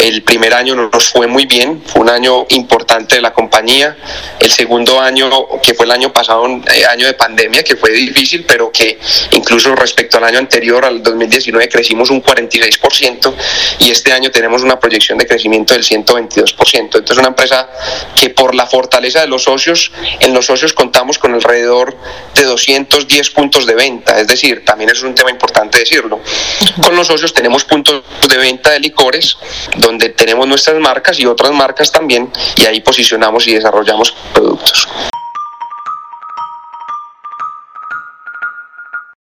El primer año nos fue muy bien, fue un año importante de la compañía. El segundo año, que fue el año pasado, un eh, año de pandemia, que fue difícil, pero que incluso respecto al año anterior, al 2019, crecimos un 46% y este año tenemos una proyección de crecimiento del 122%. Entonces, una empresa que por la fortaleza de los socios, en los socios contamos con alrededor de 210 puntos de venta, es decir, también es un tema importante decirlo. Con los socios tenemos puntos de venta de licores, donde tenemos nuestras marcas y otras marcas también, y ahí posicionamos y desarrollamos productos.